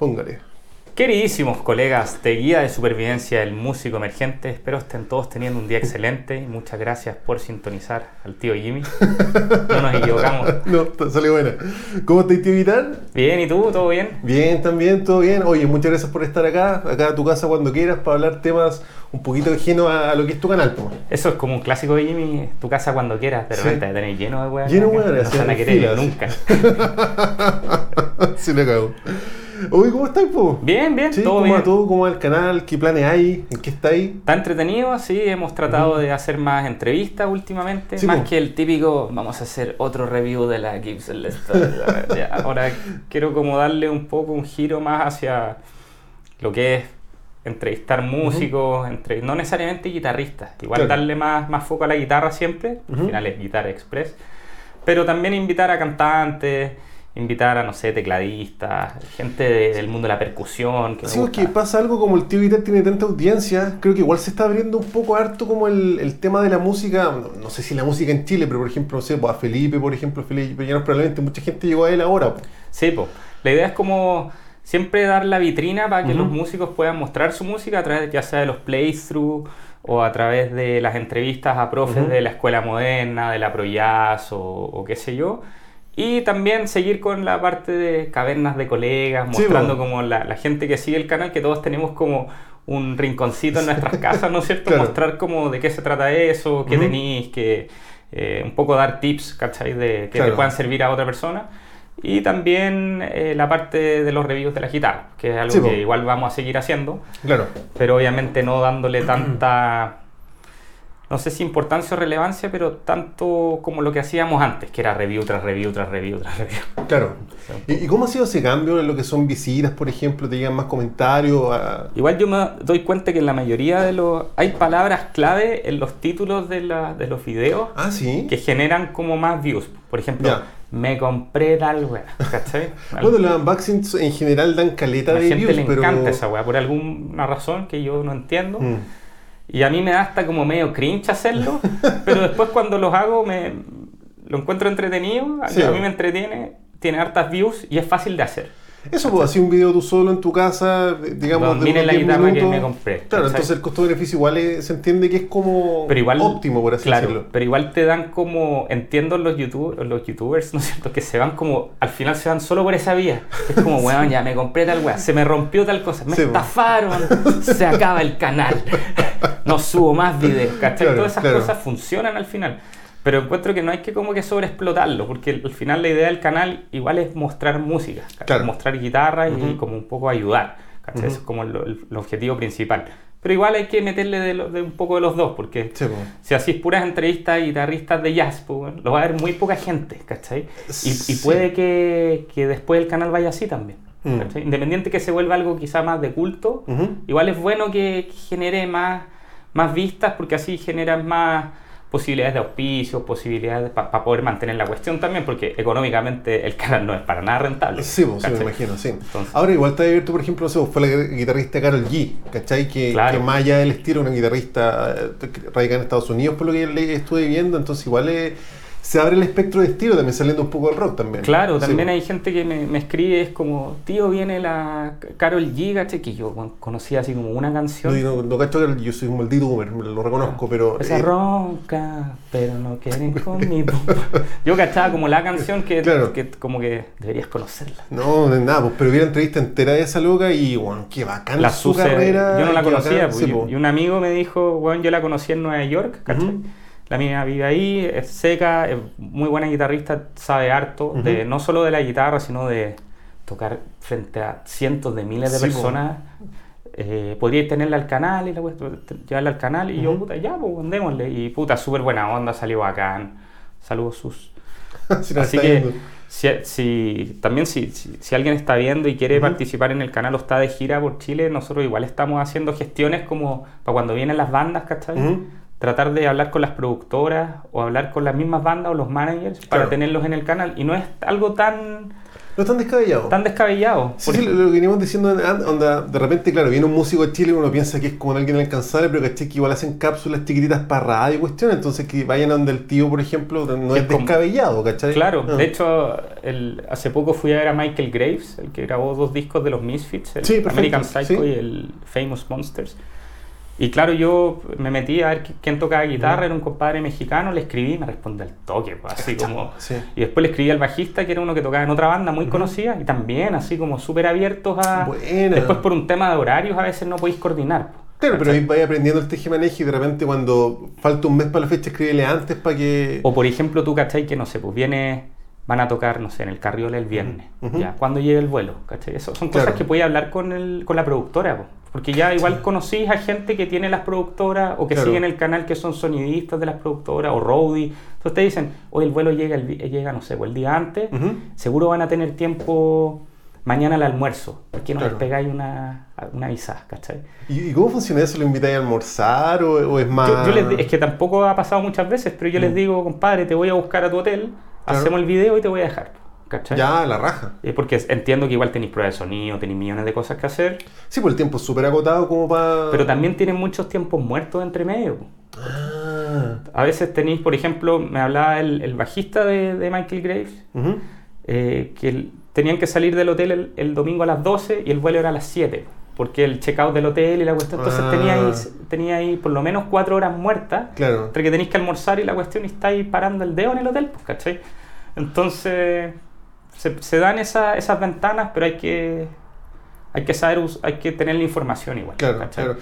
Póngale. Queridísimos colegas de Guía de Supervivencia del Músico Emergente, espero estén todos teniendo un día excelente y muchas gracias por sintonizar al tío Jimmy. No nos equivocamos. No, salió buena. ¿Cómo estás, tío Vital? Bien, ¿y tú? ¿Todo bien? Bien, también, todo bien. Oye, muchas gracias por estar acá, acá a tu casa cuando quieras, para hablar temas un poquito ajenos a, a lo que es tu canal. po. Eso es como un clásico de Jimmy, tu casa cuando quieras, pero Sí. te lleno de weas. Lleno de weas, No se van a querer nunca. Se le acabó. Oye, ¿cómo estás, po? Bien, bien, Sí, todo ¿cómo bien. todo? ¿Cómo el canal? ¿Qué planes hay? ¿En qué estáis? Está entretenido, sí, hemos tratado de hacer más entrevistas últimamente, Sí, más po. que el típico, vamos a hacer otro review de la Gibson Les Paul". Ya, Ahora quiero como darle un poco un giro más hacia lo que es entrevistar músicos, entre, no necesariamente guitarristas, igual Claro. darle más, más foco a la guitarra siempre, al final es guitarra express, pero también invitar a cantantes, invitar a, no sé, tecladistas, gente de- del mundo de la percusión. Que Sí, es que pasa algo como el tío Vital tiene tanta audiencia, creo que igual se está abriendo un poco harto como el, el tema de la música, no, no sé si la música en Chile, pero por ejemplo, no sé, pues a Felipe, por ejemplo, Felipe Llanos, probablemente mucha gente llegó a él ahora. Sí, po. la idea es como siempre dar la vitrina para que los músicos puedan mostrar su música a través ya sea de los playthroughs o a través de las entrevistas a profes de la escuela moderna, de la Pro Jazz o, o qué sé yo. Y también seguir con la parte de cavernas de colegas, Sí, mostrando como la, la gente que sigue el canal, que todos tenemos como un rinconcito en nuestras casas, ¿no es cierto? Claro. Mostrar como de qué se trata eso, qué tenéis, que eh, un poco dar tips, ¿cachai? De, que Claro. te puedan servir a otra persona. Y también eh, la parte de los reviews de la guitarra, que es algo Sí, que igual vamos a seguir haciendo, Claro. pero obviamente no dándole tanta, no sé si importancia o relevancia, pero tanto como lo que hacíamos antes, que era review tras review tras review tras review. Claro. ¿Y, cómo ha sido ese cambio en lo que son visitas, por ejemplo? ¿Te llegan más comentarios? a- Igual yo me doy cuenta que en la mayoría de los... Hay palabras clave en los títulos de, la- de los videos Ah, sí. que generan como más views. Por ejemplo, Ya. me compré tal wea, ¿cachai? Bueno, los unboxings en general dan caleta A de gente views, le pero... encanta esa weá por alguna razón que yo no entiendo. Mm. Y a mí me da hasta como medio cringe hacerlo, pero después cuando los hago me lo encuentro entretenido, a, Sí. a mí me entretiene, tiene hartas views y es fácil de hacer. Eso, pues, así un video tú solo en tu casa, digamos, Bueno, de miren la 10 guitarra que minutos. me compré, Claro, ¿cachai? entonces el costo-beneficio igual es- se entiende que es como Pero igual, óptimo, por así claro, decirlo. pero igual te dan como, entiendo los, YouTube, los youtubers, ¿no es cierto? Que se van como, al final se van solo por esa vía. Es como, weón, ya me compré tal weá, se me rompió tal cosa, me Sí, estafaron, se acaba el canal, no subo más videos, ¿cachai? Claro, Todas esas claro. cosas funcionan al final. Pero encuentro que no hay que como que sobreexplotarlo, porque al final la idea del canal igual es mostrar música. Claro. mostrar guitarra y Ujú. como un poco ayudar, ¿cachai? Ujú. Eso es como el, el- el objetivo principal. Pero igual hay que meterle de, lo- de un poco de los dos, porque Sí, pues. si así es puras entrevistas a guitarristas de jazz, pues, bueno, lo va a ver muy poca gente, ¿cachai? Y, y Sí. puede que, que después el canal vaya así también. Mm. Independiente que se vuelva algo quizá más de culto, Ujú. igual es bueno que, que genere más, más vistas porque así generan más posibilidades de auspicios, posibilidades para poder mantener la cuestión también, porque económicamente el canal no es para nada rentable. Sí, pues, sí, me imagino, sí. Entonces- Ahora igual está abierto, por ejemplo, sé, fue la guitarrista Carol G, ¿cachai? Que, Claro. que más allá del estilo, una guitarrista eh, radicada en Estados Unidos, por lo que le estuve viendo, entonces igual eh, se abre el espectro de estilo, también saliendo un poco del rock también. Claro, Sí, también hay gente que me, me escribe, es como, tío, viene la Carol G, ¿cachai? que yo conocía así como una canción. No, no, no cacho que yo soy un maldito boomer, lo reconozco, pero... Esa eh, ronca, pero no quieren conmigo. Yo cachaba como la canción que, Claro. que como que deberías conocerla. No, de nada, pues, pero vi la entrevista entera de esa loca y, bueno, qué bacán La su Suse, carrera. yo no la conocía, bacán, pues, sí, y, po. y un amigo me dijo, bueno, yo la conocí en Nueva York, ¿cachai? Ujú. La mía vive ahí, es seca, es muy buena guitarrista, sabe harto, de, no solo de la guitarra, sino de tocar frente a cientos de miles de Sí, personas. Eh, podría tenerla al canal y la llevarla al canal y yo, puta, ya, pues, démosle. Y puta, súper buena onda, salió bacán. Saludos sus. Si Así que si, si- también si, si, si alguien está viendo y quiere participar en el canal o está de gira por Chile, nosotros igual estamos haciendo gestiones como para cuando vienen las bandas, ¿cachai? Tratar de hablar con las productoras o hablar con las mismas bandas o los managers para Claro. tenerlos en el canal. Y no es algo tan... No, No están descabellados. Están descabellados. Sí, sí, lo, lo que veníamos diciendo, onda, de repente, claro, viene un músico de Chile y uno piensa que es como alguien alcanzable, pero caché que igual hacen cápsulas chiquititas para radio y cuestiones, entonces que vayan a donde el tío, por ejemplo, no Es es, descabellado, ¿cachai? Claro, Ah. de hecho, el- hace poco fui a ver a Michael Graves, el que grabó dos discos de los Misfits, el Sí, American Psycho sí. y el Famous Monsters. Y claro, yo me metí a ver qui- quién tocaba guitarra, era un compadre mexicano, le escribí y me responde al toque, pues, así como... Sí. Y después le escribí al bajista, que era uno que tocaba en otra banda muy conocida, y también así como súper abiertos a... Buena. Después por un tema de horarios a veces no podéis coordinar. pues, Claro, pero vaya aprendiendo el tejemaneje y de repente cuando falta un mes para la fecha, escríbele antes para que... O por ejemplo, tú, ¿cachai? Que no sé, pues viene, van a tocar, no sé, en el Carriola el viernes. Ya, ¿cuándo llega el vuelo? ¿Cachai? Eso son cosas Claro. que puedes hablar con, el, con la productora, po. Porque ya igual conocís a gente que tiene las productoras o que Claro. siguen el canal que son sonidistas de las productoras o roadie. Entonces te dicen, hoy el vuelo llega, el, llega no sé, pues el día antes, seguro van a tener tiempo mañana al almuerzo. ¿Por qué no Claro. les pegáis una, una avisada, ¿cachai? ¿Y, y cómo funciona eso? ¿Lo invitáis a almorzar o, o es más...? Yo, yo les di- es que tampoco ha pasado muchas veces, pero yo les Mm. digo, compadre, te voy a buscar a tu hotel, Claro. hacemos el video y te voy a dejar. ¿Cachai? Ya, la raja. Es porque entiendo que igual tenéis pruebas de sonido, tenéis millones de cosas que hacer, Sí, pues el tiempo es súper agotado como para... pero también tienen muchos tiempos muertos entre medio. Ah. A veces tenéis, por ejemplo, me hablaba el, el bajista de, de Michael Graves, eh, que el- tenían que salir del hotel el, el domingo a las 12 y el vuelo era a las 7, porque el checkout del hotel y la cuestión, entonces Ah. tenía, ahí, tenía ahí por lo menos cuatro horas muertas Claro. entre que tenéis que almorzar y la cuestión y estáis parando el dedo en el hotel, pues, ¿cachai? Entonces, se, se dan esa- esas ventanas, pero hay que, hay que saber, hay que tener la información igual. Claro, claro.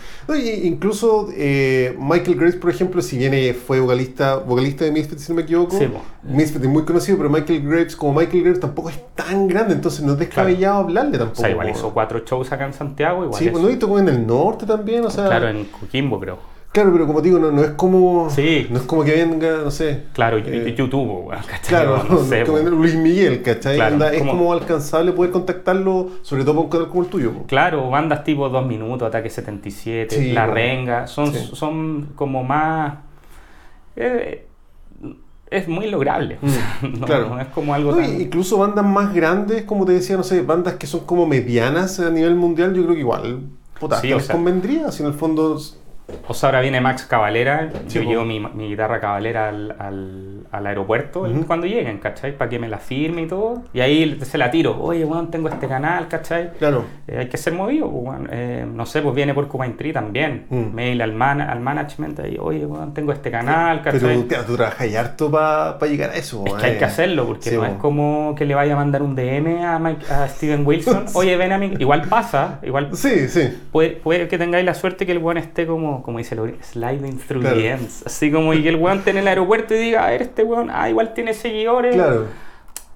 Incluso eh, Michael Graves, por ejemplo, si bien eh, fue vocalista, vocalista de Misfits, si no me equivoco, Sí. Misfits es muy conocido, pero Michael Graves, como Michael Graves, tampoco es tan grande, entonces no es descabellado hablarle O tampoco. sea, igual hizo cuatro shows acá en Santiago, igual Sí, eso. pues y tocó en el norte también, o sea. Claro, en Coquimbo, creo. Claro, pero como digo, no, no es como. Sí. No es como que venga, no sé. Claro, eh, YouTube, ¿cachai? Claro, no, sé, como. Luis Miguel, ¿cachai? Claro, Onda, es como- como alcanzable poder contactarlo, sobre todo para un canal como el tuyo. po. Claro, bandas tipo Dos Minutos, Ataque 77, Sí, La bueno. Renga, son, Sí. son como más... eh, es muy lograble. o sea, no, claro. no es como algo No, tan... incluso bandas más grandes, como te decía, no sé, bandas que son como medianas a nivel mundial, yo creo que igual, puta, Sí, les sea- convendría, si en el fondo... O sea, ahora viene Max Cavalera, Sí, yo llevo mi, mi guitarra Cavalera al, al, al aeropuerto cuando lleguen, ¿cachai? Para que me la firme y todo. Y ahí se la tiro, oye, weón, tengo este canal, ¿cachai? Claro, Eh, hay que ser movido, pues, weón. Eh, no sé, pues viene por Tree también. Mm. Mail al, man- al management ahí, oye, weón, tengo este canal, pero ¿cachai? tía, tú trabajas y harto para llegar a eso. Es que hay que hacerlo, porque Sí, no es como que le vaya a mandar un DM a, Mike- a Steven Wilson. Oye, ven a mí. Igual pasa, igual Sí, sí. puede, puede que tengáis la suerte que el weón esté como, como dice Lori, sliding through Claro. the ends. Así como y que el weón esté en el aeropuerto y diga, a ver, este weón, ah, igual tiene seguidores. Claro.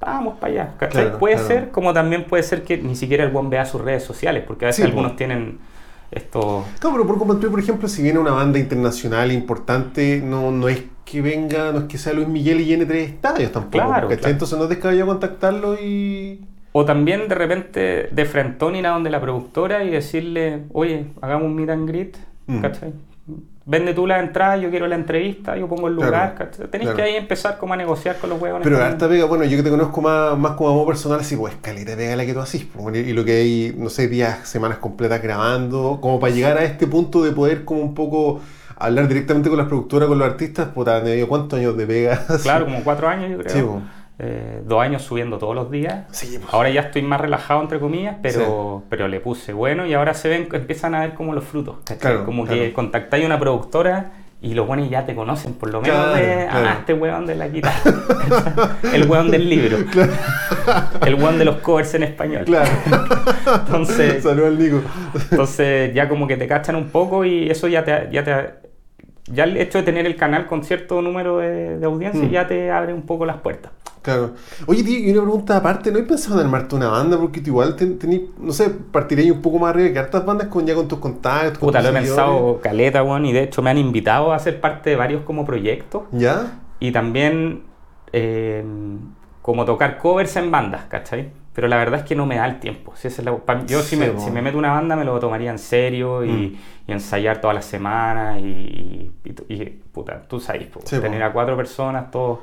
Vamos para allá. puede ser, como también puede ser que ni siquiera el weón vea sus redes sociales, porque a veces Sí, algunos tienen esto. Claro, pero por como tú, por ejemplo, si viene una banda internacional importante, no, no es que venga, no es que sea Luis Miguel y llene tres estadios tampoco. Claro, claro. Entonces no es descabellado contactarlo y... O también de repente de frentón ir a donde la productora y decirle, oye, hagamos un meet and greet, Mm. ¿cachai? Vende tú la entrada, yo quiero la entrevista, yo pongo el lugar, claro. que ahí empezar como a negociar con los huevones. Pero harta pega, bueno, yo que te conozco más, más como amor personal, así, pues caleta pega la que tú haces. pues, y lo que hay, no sé, días, semanas completas grabando, como para llegar a este punto de poder como un poco hablar directamente con las productoras, con los artistas, puta, cuántos años de pega. Claro, como cuatro años yo creo. Sí, po. Eh, dos años subiendo todos los días. Sí, pues. Ahora ya estoy más relajado, entre comillas, pero, pero le puse bueno y ahora se ven, empiezan a ver como los frutos. Claro, como claro. que contactáis a una productora y los buenos ya te conocen, por lo menos Claro, de, ah, este weón de la guitarra. el weón del libro. el weón de los covers en español. Claro. Entonces, Saludos al Nico. entonces ya como que te cachan un poco y eso ya te, ya te ya el hecho de tener el canal con cierto número de, de audiencia Mm. ya te abre un poco las puertas. Claro. Oye, tío, y una pregunta aparte, ¿no has pensado en armarte una banda? Porque tú igual ten- tení, no sé, partiréis un poco más arriba que hartas bandas con ya con tus contactos. con Puta, tus lo he pensado caleta, weón, y de hecho me han invitado a ser parte de varios como proyectos ¿Ya? y también eh, como tocar covers en bandas, ¿cachai? Pero la verdad es que no me da el tiempo. Si esa es la- yo si, Sí, me, po. si me meto una banda me lo tomaría en serio y, Mm. y ensayar todas las semanas y, y- y- y, puta, tú sabes, po, Sí, po. tener a cuatro personas, todos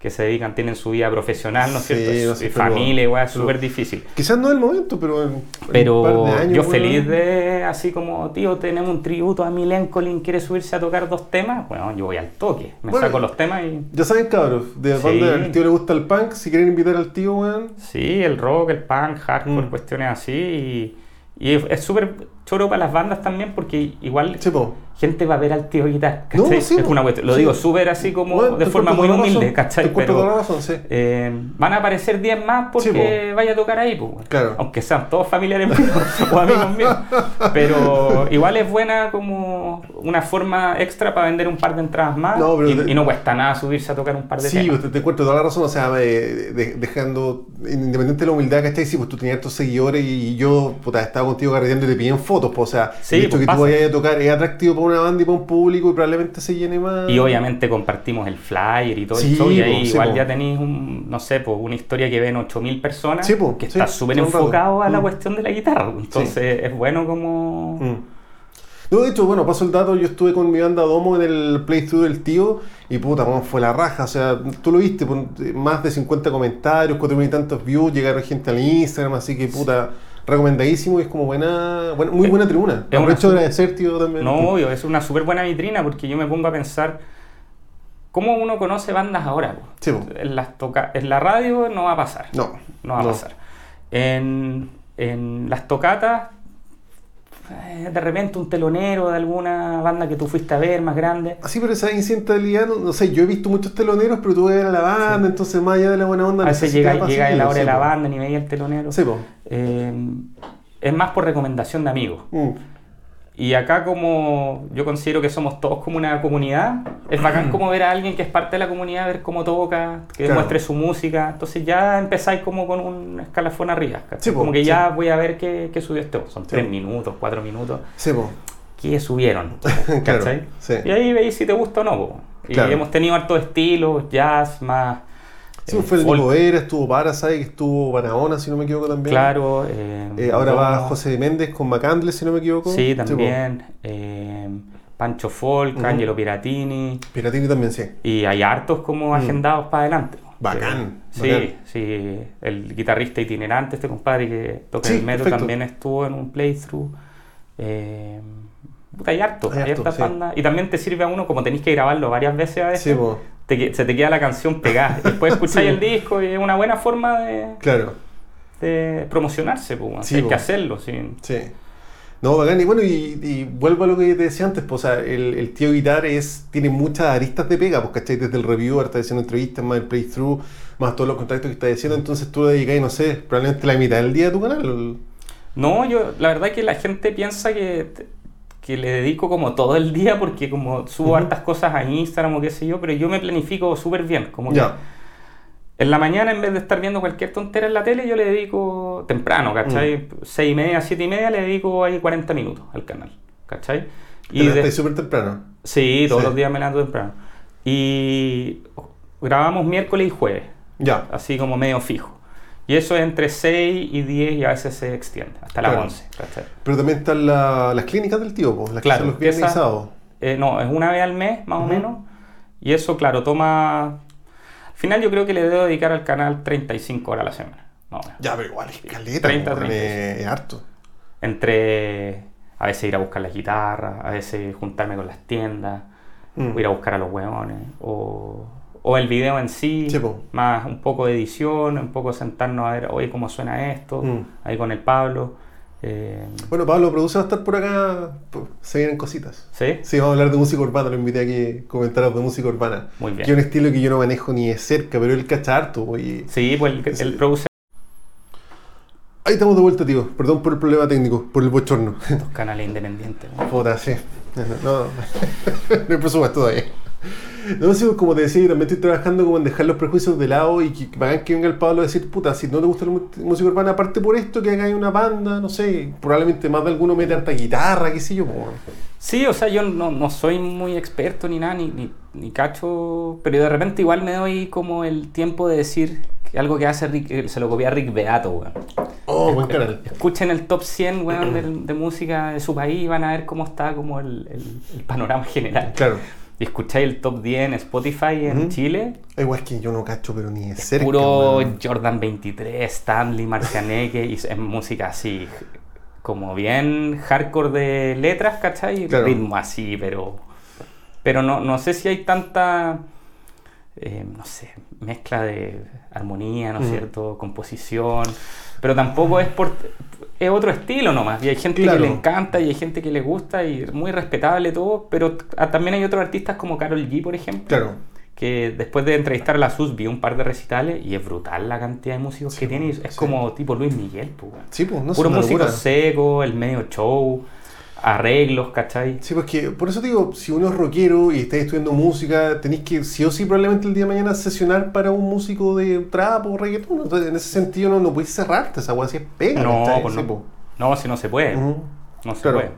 que se dedican, tienen su vida profesional, ¿no es Sí, cierto? pero- familia, igual, es súper difícil. Quizás no es el momento, pero en, Pero un par de años. yo weón. feliz de, así como, tío, tenemos un tributo a Milencolin, quiere subirse a tocar dos temas, bueno, yo voy al toque, me Bueno, saco los temas y... Ya saben, cabros, de Sí. banda al tío le gusta el punk, si quieren invitar al tío, weón. Sí, el rock, el punk, hardcore, Mm. cuestiones así. Y, y es súper choro para las bandas también porque igual Sí, gente va a ver al tío guitar. No, ¿cachai? sí, es una cuestión. Lo Sí. digo súper así como Bueno, de te forma muy humilde, razón, ¿cachai? Te Pero razón, sí. eh, van a aparecer 10 más porque vaya a tocar ahí, pues. Claro. Aunque sean todos familiares míos o amigos míos. Pero igual es buena como una forma extra para vender un par de entradas más. No, y, de- y no cuesta nada subirse a tocar un par de Sí, pues, te, te encuentro toda la razón, o sea, eh, de- dejando, independiente de la humildad, ¿cachai? Sí, pues tú tenías estos seguidores y yo, puta, estaba contigo carreteando y te piden fotos, pues, o sea, Sí, el hecho pues que pasa. tú vayas a tocar es atractivo para una banda y para un público y probablemente se llene más. Y obviamente compartimos el flyer y todo Sí, show, y ahí igual ya tenéis, un, no sé, pues una historia que ven 8000 personas, que está súper enfocado a la Mm. cuestión de la guitarra. Entonces es bueno como... Mm. No, de hecho, bueno, paso el dato, yo estuve con mi banda Domo en el playthrough del tío y puta, cómo fue la raja, o sea, tú lo viste, más de 50 comentarios, 4.000 y tantos views, llegaron gente al Instagram, así que puta, recomendadísimo y es como buena, buena- muy buena tribuna. es una Aprovecho de agradecer, tío, también. No, obvio, es una súper buena vitrina porque yo me pongo a pensar cómo uno conoce bandas ahora. Sí, en, las toca en la radio no va a pasar. No, No va a pasar. En, en las tocatas, de repente un telonero de alguna banda que tú fuiste a ver más grande. Así, pero esa incidentalidad, no, no sé, yo he visto muchos teloneros, pero tú ves a la banda, entonces más allá de la buena onda, A veces llega, llega la hora de la banda, ni veía el telonero. Sí. Eh, es más por recomendación de amigos. Mm. Y acá como yo considero que somos todos como una comunidad, es bacán como ver a alguien que es parte de la comunidad, ver cómo toca, que Claro. demuestre su música. Entonces ya empezáis como con un escalafón arriba. Sí, po, como que sí. ya voy a ver qué, qué subió este. Son Sí, tres minutos, cuatro minutos. Sí, po. ¿Qué subieron? Claro. Y ahí veis si te gusta o no. po. Y Claro. hemos tenido hartos estilos, jazz, más... Sí, fue el Vera, estuvo Parasite, estuvo Barahona, si no me equivoco también. Claro. eh, Eh, ahora va. José Méndez con Macandle, si no me equivoco. Sí, po. también. eh, Pancho Folk, Ujú. Angelo Piratini. Piratini también, sí. Y hay hartos como agendados para adelante. Bacán, Sí, bacán. sí. El guitarrista itinerante, este compadre que toca Sí, el metro, perfecto. también estuvo en un playthrough. Eh, hay harto, Hay hartas sí. bandas. Y también te sirve a uno, como tenéis que grabarlo varias veces a veces, Sí. Te se te queda la canción pegada. Y Después escucháis Sí, el disco y es una buena forma de, Claro, de promocionarse. Pues, Sí, hay po. que hacerlo. Sí. sí. No, bacán. Y bueno, y, y vuelvo a lo que te decía antes, pues, o sea, el, el tío Guitar es, tiene muchas aristas de pega, pues, ¿cachai? Desde el reviewer, está haciendo entrevistas, más el playthrough, más todos los contactos que está haciendo, entonces tú le dedicas, no sé, probablemente la mitad del día a tu canal. No, yo, la verdad que la gente piensa que, que le dedico como todo el día porque como subo Ujú. hartas cosas a Instagram o qué sé yo, pero yo me planifico súper bien. Como que en la mañana, en vez de estar viendo cualquier tontera en la tele, yo le dedico temprano, ¿cachai? Mm. Seis y media, siete y media, le dedico ahí 40 minutos al canal, ¿cachai? Y te de- súper temprano. Sí, todos Sí. los días me levanto temprano. Y grabamos miércoles y jueves, Ya. así como medio fijo. Y eso es entre 6 y 10 y a veces se extiende, hasta las Claro. 11, ¿cachai? Pero también están la- las clínicas del tío, pues, las Claro, que los sábados. Eh, no, es una vez al mes, más o menos. Y eso, claro, toma... Al final yo creo que le debo dedicar al canal 35 horas a la semana. más o menos. Ya, pero igual es caleta, 30, pues, 30. es, es harto. Entre a veces ir a buscar las guitarras, a veces juntarme con las tiendas, Mm. o ir a buscar a los hueones, o, o el video en sí, más un poco de edición, un poco sentarnos a ver, oye, cómo suena esto, Mm. ahí con el Pablo. eh, Bueno, Pablo Produce va a estar por acá, se vienen cositas. ¿Sí? Sí, vamos a hablar de música urbana, lo invité a comentar de música urbana. Muy bien. Que es un estilo que yo no manejo ni de cerca, pero él cacha harto, y- Sí, pues el, el produce Ahí estamos de vuelta, tío. Perdón por el problema técnico, por el bochorno. los canales independientes. ¿no? Puta, sí. No, no hay presupuesto todavía. No, sí, como te decía, yo también estoy trabajando como en dejar los prejuicios de lado y que, que que venga el Pablo a decir, puta, si no te gusta la música urbana, aparte por esto, que hagáis una banda, no sé, probablemente más de alguno mete harta guitarra, qué sé yo, pues. Sí, o sea, yo no, no soy muy experto ni nada, ni, ni, ni cacho, pero de repente igual me doy como el tiempo de decir que algo que hace Rick, eh, se lo copia a Rick Beato, weón. Oh, buen canal. Escuchen el top 100, weón, de, de música de su país y van a ver cómo está como el, el- el panorama general. Claro. Y escucháis el top 10 en Spotify en. Chile, Igual es que yo no cacho, pero ni de es cerca. puro. Jordan 23, Stanley, Marcianeque, y es música así, como bien hardcore de letras, ¿cachai? Claro. Ritmo así, pero. Pero no, no sé si hay tanta. Eh, no sé, mezcla de armonía, ¿no es Mm. cierto? Composición. Pero tampoco es por. Es otro estilo nomás. Y hay gente Claro. que le encanta y hay gente que le gusta y es muy respetable todo. Pero ah, también hay otros artistas como Carol G, por ejemplo Claro. que después de entrevistar a la SUS vi un par de recitales y es brutal la cantidad de músicos Sí, que tiene. y Es sí. como tipo Luis Miguel, pues. Sí, pues, no Puro músico locura. seco, el medio show, arreglos, ¿cachai? Sí, porque por eso te digo, si uno es rockero y está estudiando música, tenéis que sí o sí probablemente el día de mañana sesionar para un músico de trap o reggaetón. Entonces, en ese sentido no, no puedes cerrarte, esa weá si es pega. No, pues no. pues. No, si no se puede. Ujú. No se Claro. puede.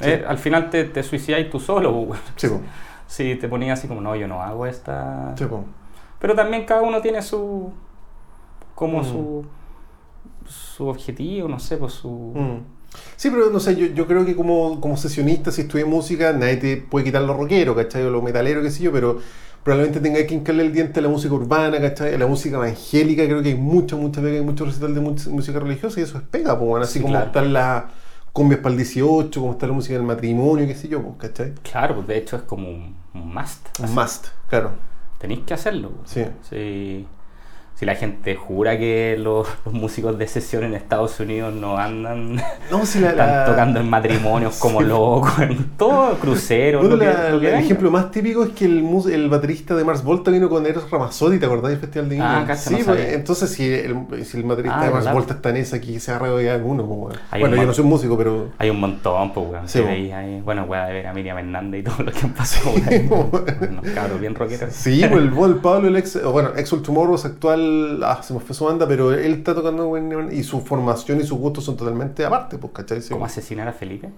Sí. Eh, al final te, te suicidáis tú solo, pues, weón. Sí, pues. Si te ponías así como, no, yo no hago esta... Sí, pues. Pero también cada uno tiene su... como Mm. su... su objetivo, no sé, pues su... Mm. Sí, pero no sé, yo, yo creo que como, como sesionista, si estudias música, nadie te puede quitar lo rockero, ¿cachai? O lo metalero, qué sé yo, pero probablemente tenga que hincarle el diente a la música urbana, ¿cachai? A la música evangélica, creo que hay mucha, mucha pega, hay mucho recital de música religiosa y eso es pega, pues, bueno, así Sí, como claro. están las cumbias para el 18, como está la música del matrimonio, qué sé yo, pues, ¿cachai? Claro, pues de hecho es como un, must. Un así. must, claro. Tenéis que hacerlo. pues. Sí. Si, si la gente jura que los, los músicos de sesión en Estados Unidos no andan No, si la, están la- tocando en matrimonios como locos, en todo crucero. Que- que el ejemplo más típico es que el, el baterista de Mars Volta vino con Eros Ramazzotti, ¿te acordás del Festival de Ah, Viña? cacha, sí, no pues, entonces si el, si el baterista Ah, de Mars. Volta está en esa, aquí se agarra de alguno. pues, bueno, un yo no soy músico, pero... Hay un montón, pues, weón. Sí, ahí- bueno, weón, de ver a Miriam Hernández y todo lo que han pasado. Unos cabros bien rockeros. Sí, pues el, el Pablo, el ex, bueno, ex Ultramorros actual, ah, se me fue su banda, pero él está tocando y su formación y sus gustos son totalmente aparte, pues, ¿cachai? Sí. ¿Cómo asesinar a Felipe?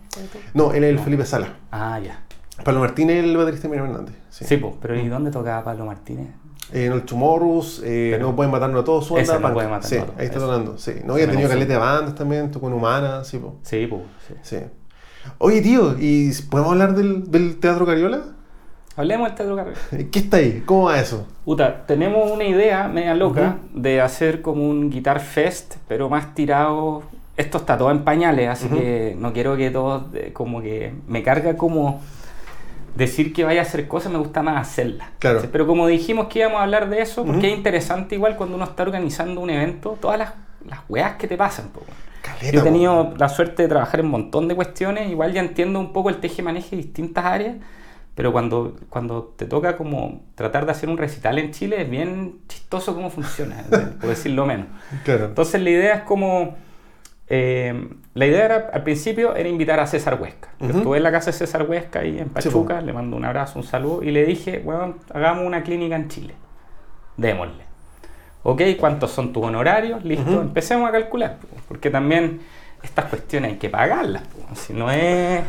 No, él es el No. Felipe Sala. Ah, ya. Pablo Martínez el baterista Miriam Hernández. Sí. Sí, pues, pero ¿y dónde tocaba Pablo Martínez? Eh, en el Tomorrows, eh, no pueden matarnos a todos su banda. no punk. puede matarnos sí, a todos, ahí está eso. tocando. Sí, no, y ha tenido caleta de bandas también, tocó en Humana, sí, po. Sí, pues, sí. sí. Oye, tío, ¿y podemos hablar del, del Teatro Cariola? Hablemos del Teatro Carrera. ¿Qué está ahí? ¿Cómo va eso? Puta, tenemos una idea media loca de hacer como un Guitar Fest, pero más tirado. Esto está todo en pañales, así Ujú. que no quiero que todos, eh, como que me carga como decir que vaya a hacer cosas, me gusta más hacerlas. Claro. Sí, Pero como dijimos que íbamos a hablar de eso, porque Ujú. es interesante igual cuando uno está organizando un evento, todas las, las weas que te pasan. po. Caleta, Yo he po. tenido la suerte de trabajar en un montón de cuestiones, igual ya entiendo un poco el teje-maneje de distintas áreas, pero cuando, cuando te toca como tratar de hacer un recital en Chile es bien chistoso cómo funciona, por decirlo menos. Claro. Entonces la idea es como... eh, la idea era, al principio era invitar a César Huesca. Yo estuve en la casa de César Huesca ahí en Sí, Pachuca, le mando un abrazo, un saludo, y le dije, bueno, hagamos una clínica en Chile. Démosle. Ok, ¿cuántos son tus honorarios? Listo, empecemos a calcular, po, porque también estas cuestiones hay que pagarlas. Si no es.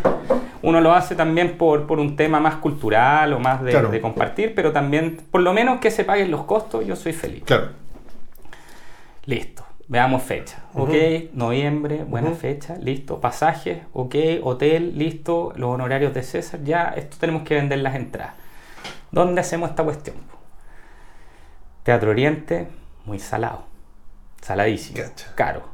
Uno lo hace también por, por un tema más cultural o más de, Claro. de compartir, pero también, por lo menos que se paguen los costos, yo soy feliz. Claro. Listo. Veamos fecha. Ok, noviembre, buena fecha, listo. Pasajes, ok, hotel, listo. Los honorarios de César, ya, esto tenemos que vender las entradas. ¿Dónde hacemos esta cuestión? Teatro Oriente, muy salado. Saladísimo. Caro.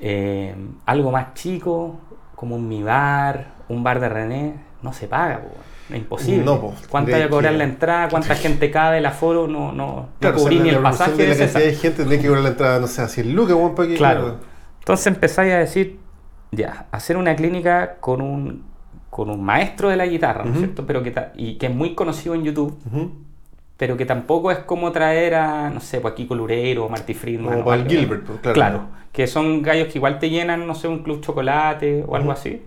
Eh, algo más chico, como un mi bar, un bar de René, no se paga, po. es imposible. No, po. ¿Cuánto hay que cobrar que- la entrada? ¿Cuánta gente cabe? El aforo no, no, Claro, no o sea, cubrí ni el pasaje de la cantidad de gente tenés que cobrar la entrada, no sé, a 100 lucas, para que. Claro. Entonces empezáis a decir, ya, hacer una clínica con un, con un maestro de la guitarra, ¿no es cierto? Pero que y que es muy conocido en YouTube, Ujú. Pero que tampoco es como traer a, no sé, pues Kiko Lureiro o Marty Friedman. O algo. Gilbert, pues, claro. Claro, que son gallos que igual te llenan, no sé, un club chocolate o algo así.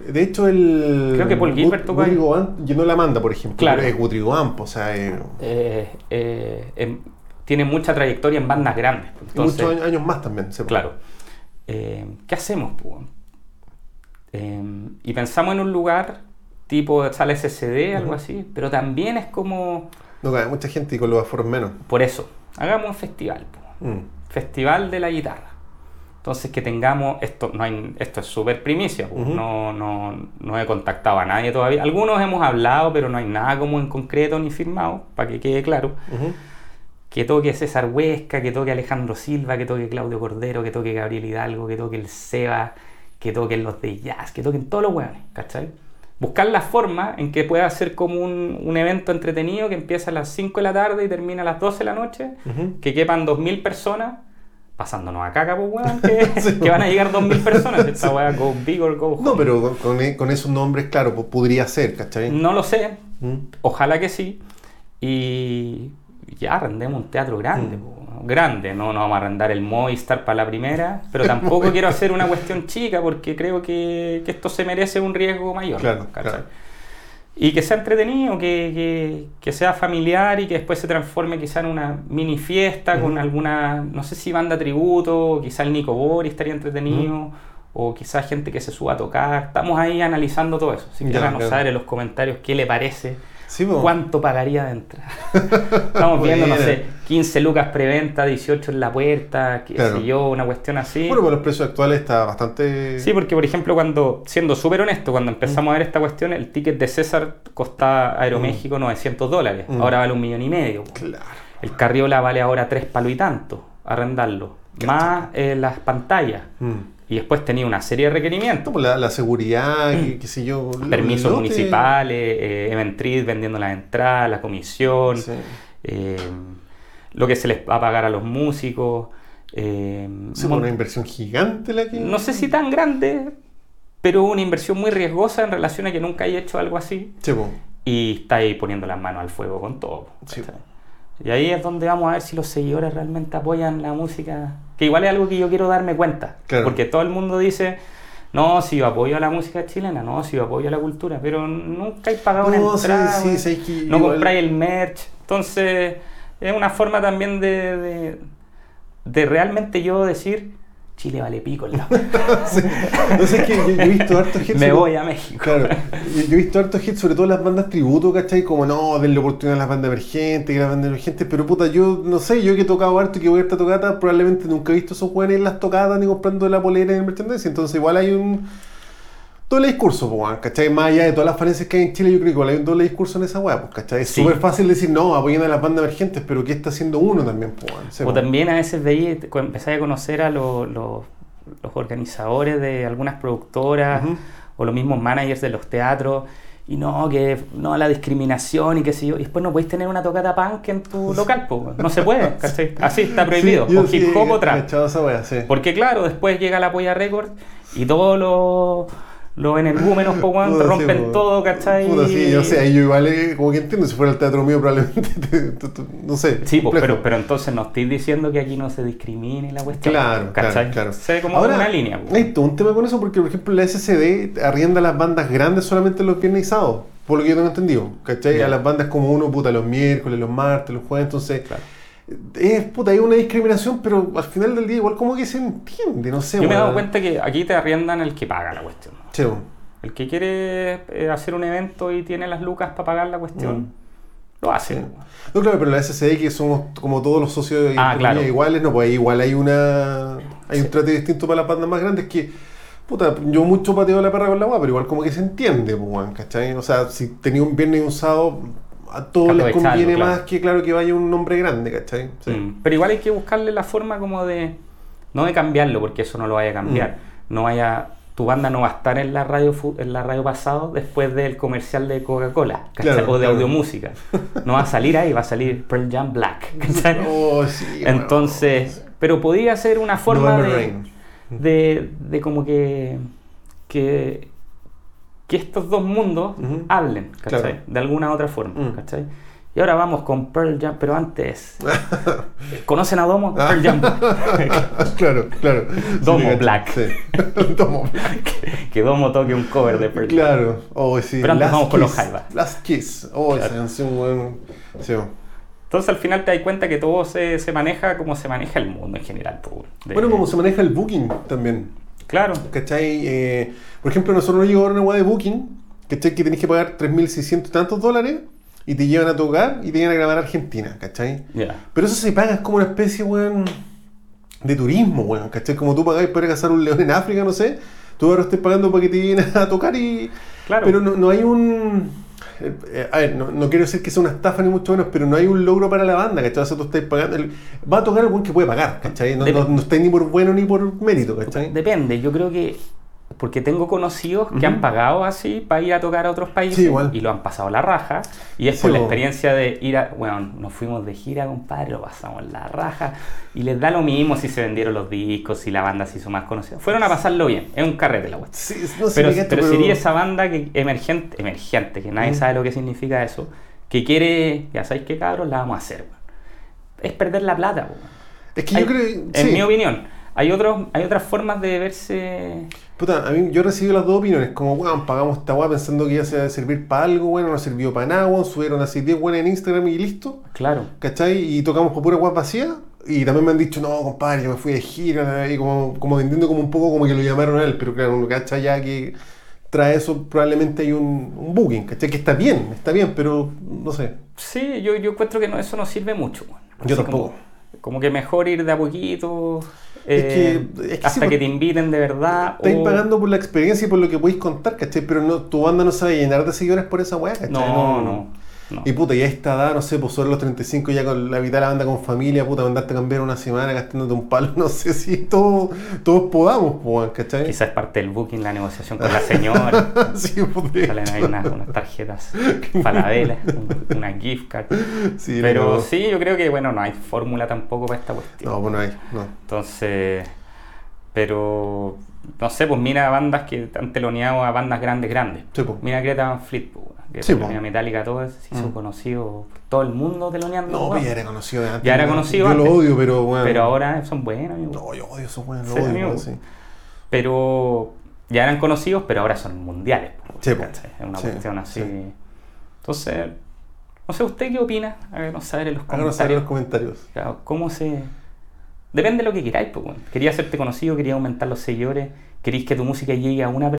De hecho, el. Creo que Paul Gilbert tocó ahí. Llenó la manda, por ejemplo. Claro. Es pues, o sea, eh, Eh, em, tiene mucha trayectoria en bandas grandes. pues, y muchos años más también. se- Claro. Eh, ¿Qué hacemos? po? Eh, y pensamos en un lugar tipo sala SCD, algo así, pero también es como, No cabe mucha gente y con los aforos menos. por eso, hagamos un festival. Mm. festival de la guitarra. Entonces que tengamos, esto no hay, esto es súper primicia, no, no, no he contactado a nadie todavía. Algunos hemos hablado, pero no hay nada como en concreto ni firmado, para que quede claro. Que toque César Huesca, que toque Alejandro Silva, que toque Claudio Cordero, que toque Gabriel Hidalgo, que toque el Seba, que toquen los de Jazz, que toquen todos los hueones, ¿cachai? Buscar la forma en que pueda ser como un, un evento entretenido que empieza a las 5 de la tarde y termina a las 12 de la noche, Ujú. que quepan 2.000 personas, pasándonos a caca, pues, weón, que, Sí. que van a llegar 2.000 personas. Esta weá, go big or go home. No, pero con, esos nombres, claro, pues podría ser, ¿cachai? No lo sé, Mm. ojalá que sí. Y ya arrendemos un teatro grande, po, grande, no, no vamos a arrendar el Movistar para la primera, pero tampoco quiero hacer una cuestión chica porque creo que, que esto se merece un riesgo mayor. Claro. Y que sea entretenido, que, que- que sea familiar y que después se transforme quizá en una mini fiesta con alguna, no sé si banda tributo, quizá el Nico Bori estaría entretenido, o quizá gente que se suba a tocar. Estamos ahí analizando todo eso. Ya, háganos ya. saber en los comentarios qué le parece, Sí, cuánto pagaría de entrada. Estamos viendo, no sé, 15 lucas preventa, 18 en la puerta, qué Claro. sé yo, una cuestión así. Bueno, pero los precios actuales está bastante. Sí, porque por ejemplo, cuando, siendo súper honesto, cuando empezamos a ver esta cuestión, el ticket de César costaba Aeroméxico 900 dólares, Mm. ahora vale un millón y medio. Claro. El Carriola vale ahora tres palos y tanto, arrendarlo, más eh, las pantallas. Y después tenía una serie de requerimientos. No, pues la, la seguridad, qué sé yo. Permisos municipales, eh, Eventrid vendiendo las entradas, la comisión, Sí. eh, lo que se les va a pagar a los músicos. eh, Sí, un pues, una inversión gigante la que. no sé si tan grande, pero una inversión muy riesgosa en relación a que nunca haya hecho algo así Sí, pues. y está ahí poniendo las manos al fuego con todo. Y ahí es donde vamos a ver si los seguidores realmente apoyan la música, que igual es algo que yo quiero darme cuenta, Claro. porque todo el mundo dice, no, si yo apoyo a la música chilena, no, si yo apoyo a la cultura, pero nunca hay pagado No, una entrada, sí, güey. sí, es que no compráis el merch, entonces es una forma también de, de, de realmente yo decir, Chile vale pico en la Sí. No sé, es que yo, yo he visto hartos hits. Me sobre- voy a México. Claro, yo, yo he visto hartos hits, sobre todo las bandas tributo, ¿cachai? Como no, denle oportunidad a las bandas emergentes, que las bandas emergentes, pero puta, yo no sé, yo que he tocado harto y que voy a esta tocata, probablemente nunca he visto esos jóvenes en las tocadas ni comprando la polera en el merchandising, entonces igual hay un doble discurso, pues, ¿cachai? Más allá de todas las falencias que hay en Chile, yo creo que igual hay un doble discurso en esa weá, pues, ¿cachai? Es Sí. súper fácil decir, no, apoyen a las bandas emergentes, pero ¿qué está haciendo uno también, pues? Sí, O también a veces veía, empecé a conocer a los, los- los organizadores de algunas productoras Ujú. o los mismos managers de los teatros. Y no, que no la discriminación y qué sé yo. Y después no podéis tener una tocata punk en tu local, pues. No se puede, ¿cachai? Así está prohibido. Sí, o hip hop o trap. Porque claro, después llega la Polla Record y todos los, los energúmenos, po, weón, Puta, sí, rompen po. todo, ¿cachai? Puta, sí, yo sé, ahí yo igual eh, como que entiendo, si fuera el teatro mío probablemente, te- te- te- no sé. Sí, complejo. pero, pero entonces no estoy diciendo que aquí no se discrimine la cuestión. Claro, claro, ¿cachai? claro. Sé como Ahora, una línea. pues. Hay todo un tema con eso porque, por ejemplo, la SCD arrienda a las bandas grandes solamente los viernes y sábados, por lo que yo tengo entendido, ¿cachai? Ya. A las bandas como uno, puta, los miércoles, los martes, los jueves, entonces... Claro. Es, puta, hay una discriminación, pero al final del día igual como que se entiende, no sé. Yo me he dado cuenta que aquí te arriendan el que paga la cuestión. Sí. El que quiere eh, hacer un evento y tiene las lucas para pagar la cuestión, Mm. lo hace. Sí. No, claro, pero la SCD que somos como todos los socios Ah, claro. iguales, no, pues igual hay una hay un trato distinto para las bandas más grandes que puta, yo mucho pateo la perra con la agua, pero igual como que se entiende, pues, ¿cachai? O sea, si tenía un viernes y un sábado, a todos les conviene claro. más que claro que vaya un nombre grande, ¿cachai? Sí. Mm. Pero igual hay que buscarle la forma como de, no de cambiarlo, porque eso no lo vaya a cambiar. Mm. No vaya, tu banda no va a estar en la radio en la radio pasado después del comercial de Coca-Cola ¿cachai? Claro, o de claro. audiomúsica. No va a salir ahí, va a salir Pearl Jam Black. Oh, sí. Entonces, pero podría ser una forma de, de, de como que, que, que estos dos mundos hablen, ¿cachai? Claro. De alguna otra forma, Mm. ¿cachai? Y ahora vamos con Pearl Jam, pero antes, ¿conocen a Domo? Ah. Pearl Jam. claro, claro. Domo Sí. Black. Sí. Domo Black. que, que Domo toque un cover de Pearl Jam. Claro. Oh, sí. Pero antes Last vamos con los Kiss. Jaivas. Last Kiss. Oh, esa Claro. canción, weón. Sí. Entonces al final te das cuenta que todo se, se maneja como se maneja el mundo en general. po, de- Bueno, como se maneja el booking también. Claro. ¿Cachai? Eh, por ejemplo, nosotros nos llegó una weá de booking, ¿cachai? Que tenés que pagar 3.600 y tantos dólares y te llevan a tocar y te llevan a grabar a Argentina, ¿cachai? Ya. Pero eso se paga, es como una especie, weón. de turismo, weón, ¿cachai? Como tú pagáis para cazar un león en África, no sé, tú ahora estás pagando para que te vienen a tocar y... Claro. Pero no, no hay un... eh, eh, A ver, no, no quiero decir que sea una estafa ni mucho menos, pero no hay un logro para la banda, ¿cachai? O sea, tú estás pagando... el- va a tocar el buen que puede pagar, ¿cachai? No, no, no estáis ni por bueno ni por mérito, ¿cachai? Depende, yo creo que. Porque tengo conocidos que han pagado así para ir a tocar a otros países Sí, igual. y lo han pasado la raja. Y es Sí, por la experiencia de ir a. Bueno, nos fuimos de gira, compadre, lo pasamos la raja. Y les da lo mismo si se vendieron los discos, si la banda se hizo más conocida. Fueron a pasarlo bien, es un carrete la cuestión. Sí, no sé, Pero, cacho, pero sería esa banda que emergente, emergente, que nadie Mm. sabe lo que significa eso, que quiere, ya sabéis qué cabros, la vamos a hacer. Es perder la plata. weón. Es que Hay- yo creo... En mi opinión, hay, otros, hay otras formas de verse... Puta, a mí yo recibí las dos opiniones, como, weón, pagamos esta weá pensando que iba a servir para algo, bueno, no sirvió para nada, weón, subieron así 10 weones en Instagram y listo, Claro. ¿cachai? Y tocamos por pura weá vacía, y también me han dicho, no, compadre, yo me fui de gira, y como, como vendiendo como un poco como que lo llamaron a él, pero claro, uno cacha ya que trae eso, probablemente hay un, un booking, ¿cachai? Que está bien, está bien, pero no sé. Sí, yo, yo encuentro que no, eso no sirve mucho. weón. Yo tampoco. Como, como que mejor ir de a poquito, Es eh, que- es que hasta sí, que te inviten de verdad. Estáis o- pagando por la experiencia y por lo que podéis contar, ¿cachai? Pero no, tu banda no sabe llenar de seguidores por esa weá, ¿cachai? No, no, no. Y puta, ya a esta edad, no sé, pues sobre los 35 ya con la mitad de la banda con familia, puta, mandarte a cambiar una semana gastándote un palo, no sé si todos, todos podamos, pues, ¿cachai? Quizás es parte del booking, la negociación con la señora. sí, pues, Salen ahí unas, unas tarjetas Falabella, un- una gift card. Sí, Pero no. sí, yo creo que bueno, no hay fórmula tampoco para esta cuestión. No, pues no hay, no. Entonces, pero no sé, pues mira bandas que han teloneado a bandas grandes, grandes. Sí, pues. Mira Greta Van Fleet, pues, que Sí, pues. Metallica, todo eso, se hizo Mm. conocido por todo el mundo teloneando. No, pues ya era conocido de antes. Ya era conocido Yo antes. lo odio, pero bueno. Pero ahora son buenos, amigo. No, yo odio esos weones, lo Sí, odio, sí. Pero ya eran conocidos, pero ahora son mundiales. pues, Sí. ¿cachai? Es una cuestión así. sí. Entonces, no sé, ¿usted qué opina? Háganos saber en los Háganos saber en comentarios. los comentarios. Claro, ¿Cómo se...? Depende de lo que queráis, pues, bueno. Quería hacerte conocido, quería aumentar los seguidores, queréis que tu música llegue a una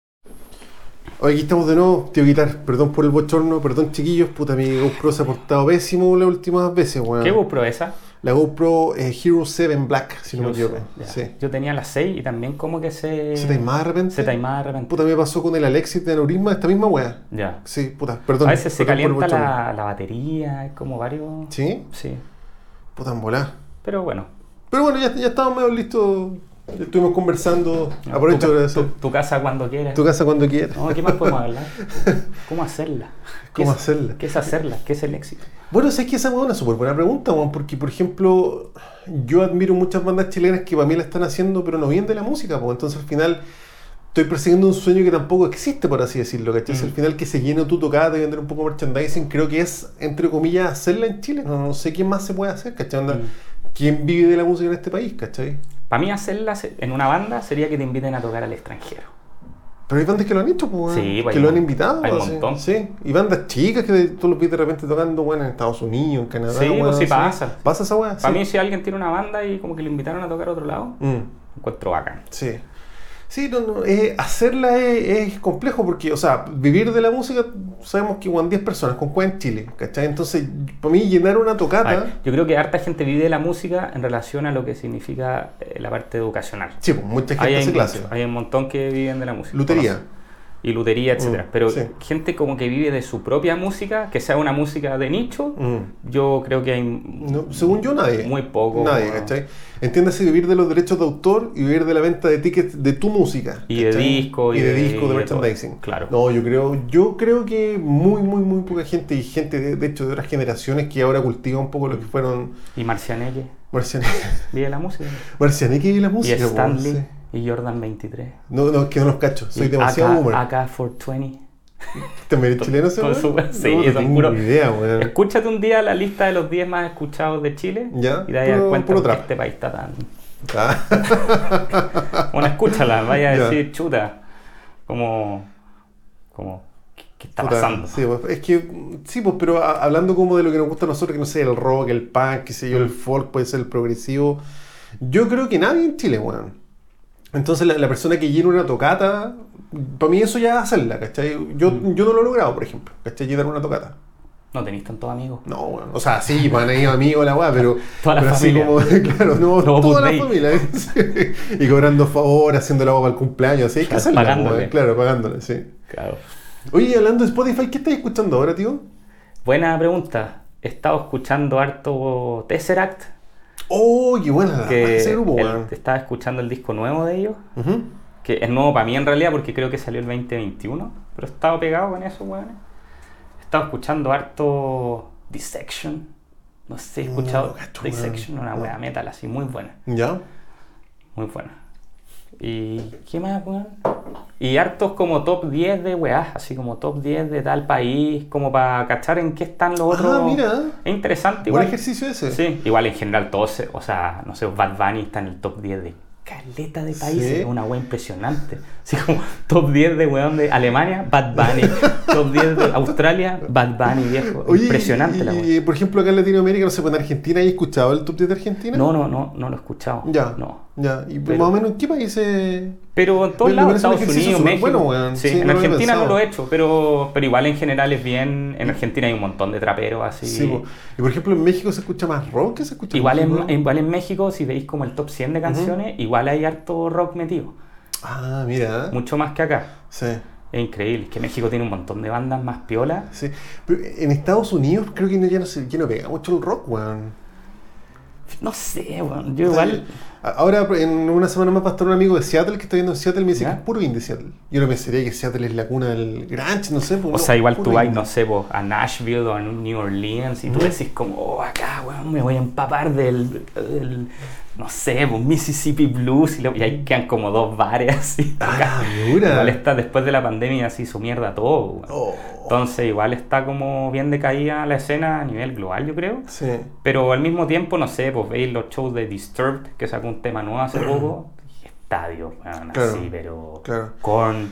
Hoy aquí estamos de nuevo, tío Guitar, perdón por el bochorno, perdón chiquillos, puta mi GoPro se ha portado pésimo las últimas veces, weón. ¿Qué GoPro esa? La GoPro eh, Hero 7 Black, si no me equivoco. Sí. Yo tenía las 6 y también como que se... ¿Se taimaba de repente? Se taimaba de repente. Puta, me pasó con el Alexis de Aneurisma, esta misma weá. Ya. Sí, puta, perdón. a veces se perdón calienta la, la batería, hay como varios... ¿Sí? Sí. Puta, en volá. Pero bueno. Pero bueno, ya, ya estábamos medio listos. Estuvimos conversando. Aprovecho tu, hacer tu, tu casa cuando quieras. tu casa cuando quieras. No, ¿Qué más podemos hablar? ¿Cómo hacerla? ¿Qué ¿Cómo es- hacerla? ¿Qué es hacerla? ¿Qué es el éxito? Bueno, sabes que esa es una súper buena pregunta, weón, porque por ejemplo, yo admiro muchas bandas chilenas que para mí la están haciendo, pero no vienen de la música, pues entonces al final estoy persiguiendo un sueño que tampoco existe, por así decirlo, ¿cachai? Mm. Al final que se llene tu tocada de vender un poco de merchandising, creo que es, entre comillas, hacerla en Chile. No, no sé quién más se puede hacer, ¿cachai? Onda, Mm. ¿Quién vive de la música en este país, cachai? Para mí hacerla en una banda sería que te inviten a tocar al extranjero. Pero hay bandas que lo han hecho, pues, Sí, pues, que lo han invitado. hay un montón. Sí, y bandas chicas que tú los ves de repente tocando, bueno, en Estados Unidos, en Canadá. Sí, pues sí pasa. Pasa esa weá. Para sí. mí si alguien tiene una banda y como que lo invitaron a tocar a otro lado, Mm. encuentro bacán. Sí. Sí, no, no, eh, hacerla es, es complejo porque, o sea, vivir de la música, sabemos que van 10 personas, con cuál en Chile, ¿cachai? Entonces, para mí llenar una tocata, yo creo que harta gente vive de la música en relación a lo que significa eh, la parte educacional. sí, pues mucha gente hay, hace clase. hay un montón que viven de la música. Lutería. Y lutería, etcétera. Mm, Pero sí. gente como que vive de su propia música, que sea una música de nicho, Mm. yo creo que hay No, según yo, nadie. muy poco. Nadie, ¿cachai? Entiéndase vivir de los derechos de autor y vivir de la venta de tickets de tu música. Y de disco, Y, y de, de- disco, de y de merchandising. todo, claro. No, yo creo, yo creo que muy, muy, muy poca gente, y gente de, de hecho de otras generaciones que ahora cultiva un poco lo que fueron Y Marcianeque Marcianeque, vive la música. Marcianeque y la y música. pues, Stanley sí. Y Jordan 23. No, no, que no los cacho, soy Y demasiado AK, boomer. AK420. ¿También eres chileno ese No, sí, no son ni idea, weón. Escúchate un día la lista de los 10 más escuchados de Chile Ya, y te vas a dar puro- cuenta trap. este país está tan... Ah, Bueno, escúchala, vaya a decir, chuta, como... como ¿qué, está puta, pasando? Sí, pues, es que, sí, pues, pero a- hablando como de lo que nos gusta a nosotros, que no sé, el rock, el punk, qué sé yo, Mm. el folk, puede ser el progresivo. Yo creo que nadie en Chile, weón. Entonces la, la persona que llena una tocata, para mí eso ya es hacerla, ¿cachai? Yo, Mm. yo no lo he logrado, por ejemplo, ¿cachai? Llenar una tocata. No tenéis tantos amigos. No, weón. O sea, sí, van a ir amigos la weá, pero. Toda la pero así familia. como, claro, no, toda la familia. sí. Y cobrando favor, haciendo la para el cumpleaños, así. Claro, hacerlo, pagándole. weón. Claro, pagándole, sí. Claro. Oye, hablando de Spotify, ¿qué estás escuchando ahora, tío? Buena pregunta. He estado escuchando harto Tesseract, Oh, qué buena que ese grupo, el- weón. estaba escuchando el disco nuevo de ellos, que es nuevo para mí en realidad porque creo que salió el 2021, pero he estado pegado con eso, weón. He estado escuchando harto Dissection. No sé si he escuchado no. Dissection, una wea metal así, muy buena. ¿Ya? Muy buena. ¿Y qué más, weón? Y hartos como top 10 de weás, así como top 10 de tal país, como para cachar en qué están los otros. Ah, mira. Es interesante, Buen igual. ejercicio ese. Sí, igual en general todos, o sea, no sé, Bad Bunny está en el top 10 de caleta de países, Sí. es una wea impresionante. Así como top 10 de weón de Alemania, Bad Bunny. top 10 de Australia, Bad Bunny, viejo. Oye, impresionante y, la wea. y, por ejemplo, acá en Latinoamérica, no sé, pues en Argentina, ¿hay escuchado el top 10 de Argentina? No, no, no, no lo he escuchado. Ya. No. Ya, y Pero- más o menos, ¿en qué países? Pero en todos lados, Estados Unidos, México. bueno, weón. Sí, Sí, en no lo había Argentina no lo he hecho, pero, pero igual en general es bien. En Argentina hay un montón de traperos así. Sí, po. y por ejemplo, en México se escucha más rock que se escucha igual, en, México? igual en México, si veis como el top 100 de canciones, igual hay harto rock metido. Ah, mira. Mucho más que acá. Sí. Es increíble. Es que México tiene un montón de bandas más piolas. Sí. Pero en Estados Unidos creo que ya no, se, ya no pega mucho el rock, weón. No sé, weón. Yo igual. Ahora, en una semana más va a estar un amigo de Seattle que está viendo en Seattle me dice ¿Ya? que es puro indie Seattle. Yo no pensaría que Seattle es la cuna del grunge, no sé. pues, O no, sea, igual tú vas, no sé, po, a Nashville o a New Orleans y tú Ujú. decís como, oh, acá, weón, me voy a empapar del, del, no sé, po, Mississippi Blues y, lo- y ahí quedan como dos bares así. Ah. Igual está, después de la pandemia se hizo mierda todo. Oh. Entonces igual está como bien decaída la escena a nivel global, yo creo. Sí. Pero al mismo tiempo, no sé, pues veis los shows de Disturbed, que sacó un tema nuevo hace poco, y estadio, weón, Claro, así, pero claro. con,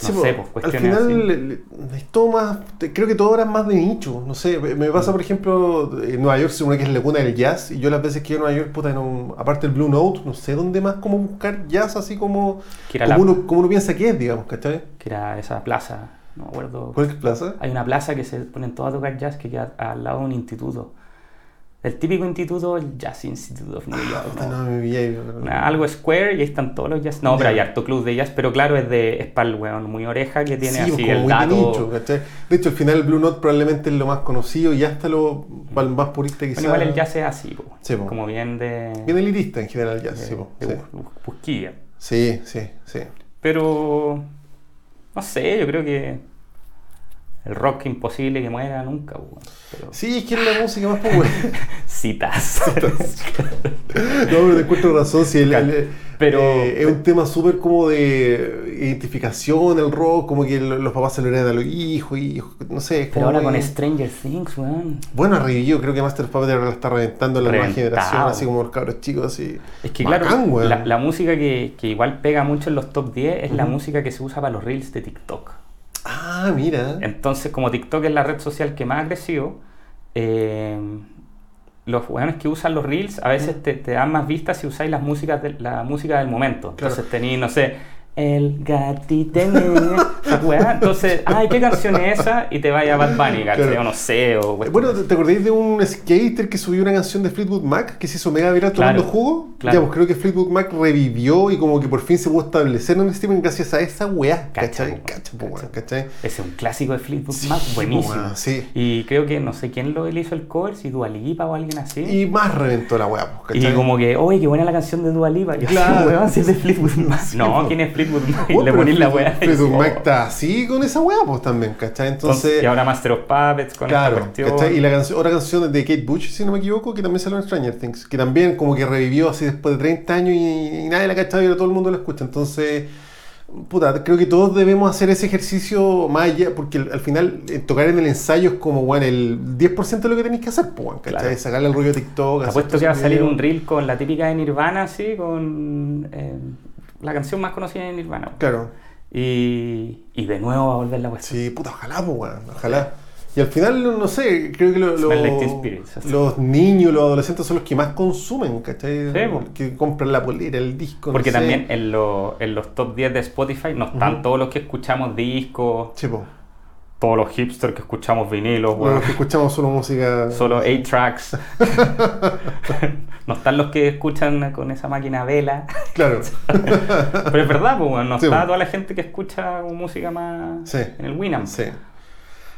no Sí, sé, pues al cuestiones final así. es todo más, creo que todo es más de nicho, no sé, me pasa por ejemplo en Nueva York, según que es la cuna del jazz, y yo las veces que voy a Nueva York, puta, no- aparte del Blue Note, no sé dónde más como buscar jazz así como, era como, la- uno, como uno piensa que es, digamos, ¿cachai? que era esa plaza, no me acuerdo. ¿Cuál es la plaza? Hay una plaza que se ponen todos a tocar jazz que queda al lado de un instituto. El típico instituto, el Jazz Institute of New York. Puta, ¿no? no no. Algo square y ahí están todos los jazz. No, pero hay harto club de jazz, pero claro, es de es para el weón muy oreja que tiene Sí, así pues, el dato. De hecho, al final el Blue Note probablemente es lo más conocido y hasta lo el más purista quizás. Bueno, igual el jazz es así, po. Sí, po. como bien de. Bien elitista en general el jazz, de- sí, po, de. Sí, sí, sí. Pero. No sé, yo creo que. El rock imposible que muera nunca, weón. Pero- Sí, es que es la música más popular. Citas. No, pero te encuentro razón. Si el, el- Pero- eh, es un tema súper como de identificación, el rock, como que lo- los papás se lo heredan a los hijos, y no sé. Pero ahora con Stranger Things, weón. Bueno, revivió, creo que Master of Puppets la está reventando en la nueva generación, así como los cabros chicos, así. Es que Bacán, claro, la, la música que, que igual pega mucho en los top 10 es la música que se usa para los reels de TikTok. Ah, mira. Entonces, como TikTok es la red social que más ha crecido, eh, los weones que usan los reels a veces te, te dan más vistas si usáis las músicas de, la música del momento. Claro. Entonces tenéis, no sé, el gatito. weá. Entonces, ay, ¿qué canción es esa? Y te vaya a Bad Bunny, ¿cachai? Claro. O no sé, o Bueno, ¿te te acordáis de un skater que subió una canción de Fleetwood Mac que se hizo mega viral Claro, tomando jugo? claro. Ya, pues creo que Fleetwood Mac revivió y como que por fin se pudo establecer en el streaming gracias a esa weá, Cacha, ¿cachai? po, Cacha, po, cacha. weón, ¿cachai? Ese es un clásico de Fleetwood Sí, Mac, buenísimo. weón, sí. Y creo que no sé quién lo le hizo el cover, si Dua Lipa o alguien así. Y más reventó la weá, pues, Y ¿cachai? como que, oye, qué buena la canción de Dua Lipa. Yo, Claro. weón, si es de Fleetwood Mac. No. ¿quién es Fleetwood Mac? Y Oh, le la Fleetwood- weá. Fleetwood Mac está así con esa weá, pues también, ¿cachai? Entonces, y ahora Master of Puppets con claro, esta cuestión. ¿cachai? Y la canción, otra canción de Kate Bush, si no me equivoco, que también salió en Stranger Things, que también como que revivió así después de 30 años y, y nadie la cachaba y ahora todo el mundo la escucha. Entonces, puta, creo que todos debemos hacer ese ejercicio más allá, porque al, al final eh, tocar en el ensayo es como, bueno, el 10% de lo que tenéis que hacer, pues, ¿cachai? Claro. Sacarle el rollo de TikTok. Apuesto que va a salir un reel con la típica de Nirvana, así, con eh, la canción más conocida de Nirvana. Claro. Y, y de nuevo va a volver la cuestión. Sí, puta, ojalá, pues, weón, ojalá. Y al final, no sé, creo que lo- lo- Smell like Teen Spirit, así. los niños, los adolescentes son los que más consumen, ¿cachai? Sí, po. que compran la polera, el disco, no Porque sé. también en, lo- en los top 10 de Spotify no están Ujú. todos los que escuchamos discos. Sí, po. Todos los hipsters que escuchamos vinilos, Bueno, los que escuchamos solo música. Solo 8 tracks. no están los que escuchan con esa máquina vela. Claro. Pero es verdad, pues, weón, no Sí, está po. toda la gente que escucha música más Sí. en el Winamp. Sí.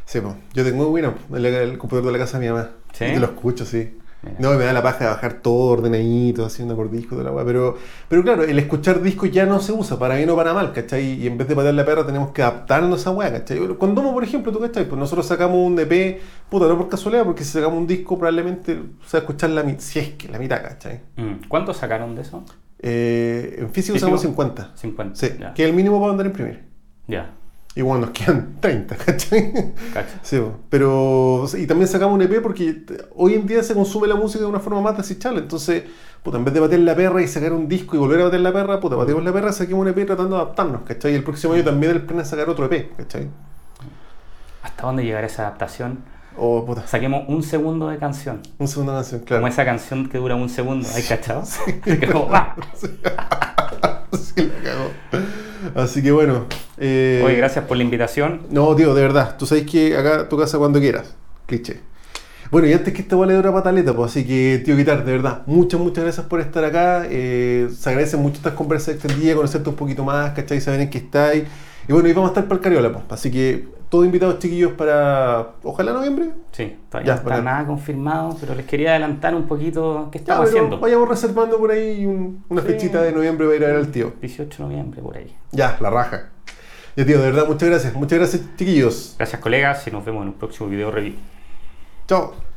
Sí, pues. Yo tengo Winamp, el, el computador de la casa de mi mamá. ¿Sí? Y te lo escucho, sí. Mira. No, me da la paja de bajar todo ordenadito, haciendo por disco de la weá. Pero, pero claro, el escuchar discos ya no se usa, para bien o para mal, ¿cachai? Y en vez de patear la perra tenemos que adaptarnos a esa weá, ¿cachai? Con Domo, por ejemplo, ¿tú cachai? Pues nosotros sacamos un EP, puta, no por casualidad, porque si sacamos un disco probablemente se va a escuchar la mitad, si es que la mitad, ¿cachai? Mm. ¿Cuántos sacaron de eso? Eh, en físico ¿Físico? sacamos 50. 50. Sí, Ya. que es el mínimo para mandar a imprimir. Ya. Y bueno, nos quedan 30, ¿cachai? Cacho. Sí, pero y también sacamos un EP porque hoy en día se consume la música de una forma más desechable. Entonces, puta, en vez de bater la perra y sacar un disco y volver a bater la perra, puta, bateamos la perra, saquemos un EP tratando de adaptarnos, ¿cachai? Y el próximo año también el plan es sacar otro EP, ¿cachai? ¿Hasta dónde llegará esa adaptación? O, puta, Saquemos un segundo de canción. un segundo canción, Como claro. esa canción que dura un segundo. ¿Hay cachado? Como, ¡ah! Sí, la cagó. Así que bueno. eh, Oye, gracias por la invitación. No, tío, de verdad. Tú sabes que acá tu casa cuando quieras. Cliché. Bueno, y antes que esta le dura pataleta, pues así que, tío Guitar, de verdad, muchas, muchas gracias por estar acá. Eh, se agradecen mucho estas conversas extendidas, conocerte un poquito más, ¿cachai? Saber en qué estáis. Y bueno, y vamos a estar para el Cariola, pues. Así que, todos invitados chiquillos para, ojalá noviembre. Sí, todavía Ya, no está nada confirmado, pero les quería adelantar un poquito qué Ya, estamos pero haciendo. vayamos reservando por ahí un- una Sí. fechita de noviembre para ir a ver al tío. 18 de noviembre, por ahí. Ya, la raja. Ya, tío, de verdad, muchas gracias. Muchas gracias, chiquillos. Gracias, colegas, y nos vemos en un próximo video review. Chao.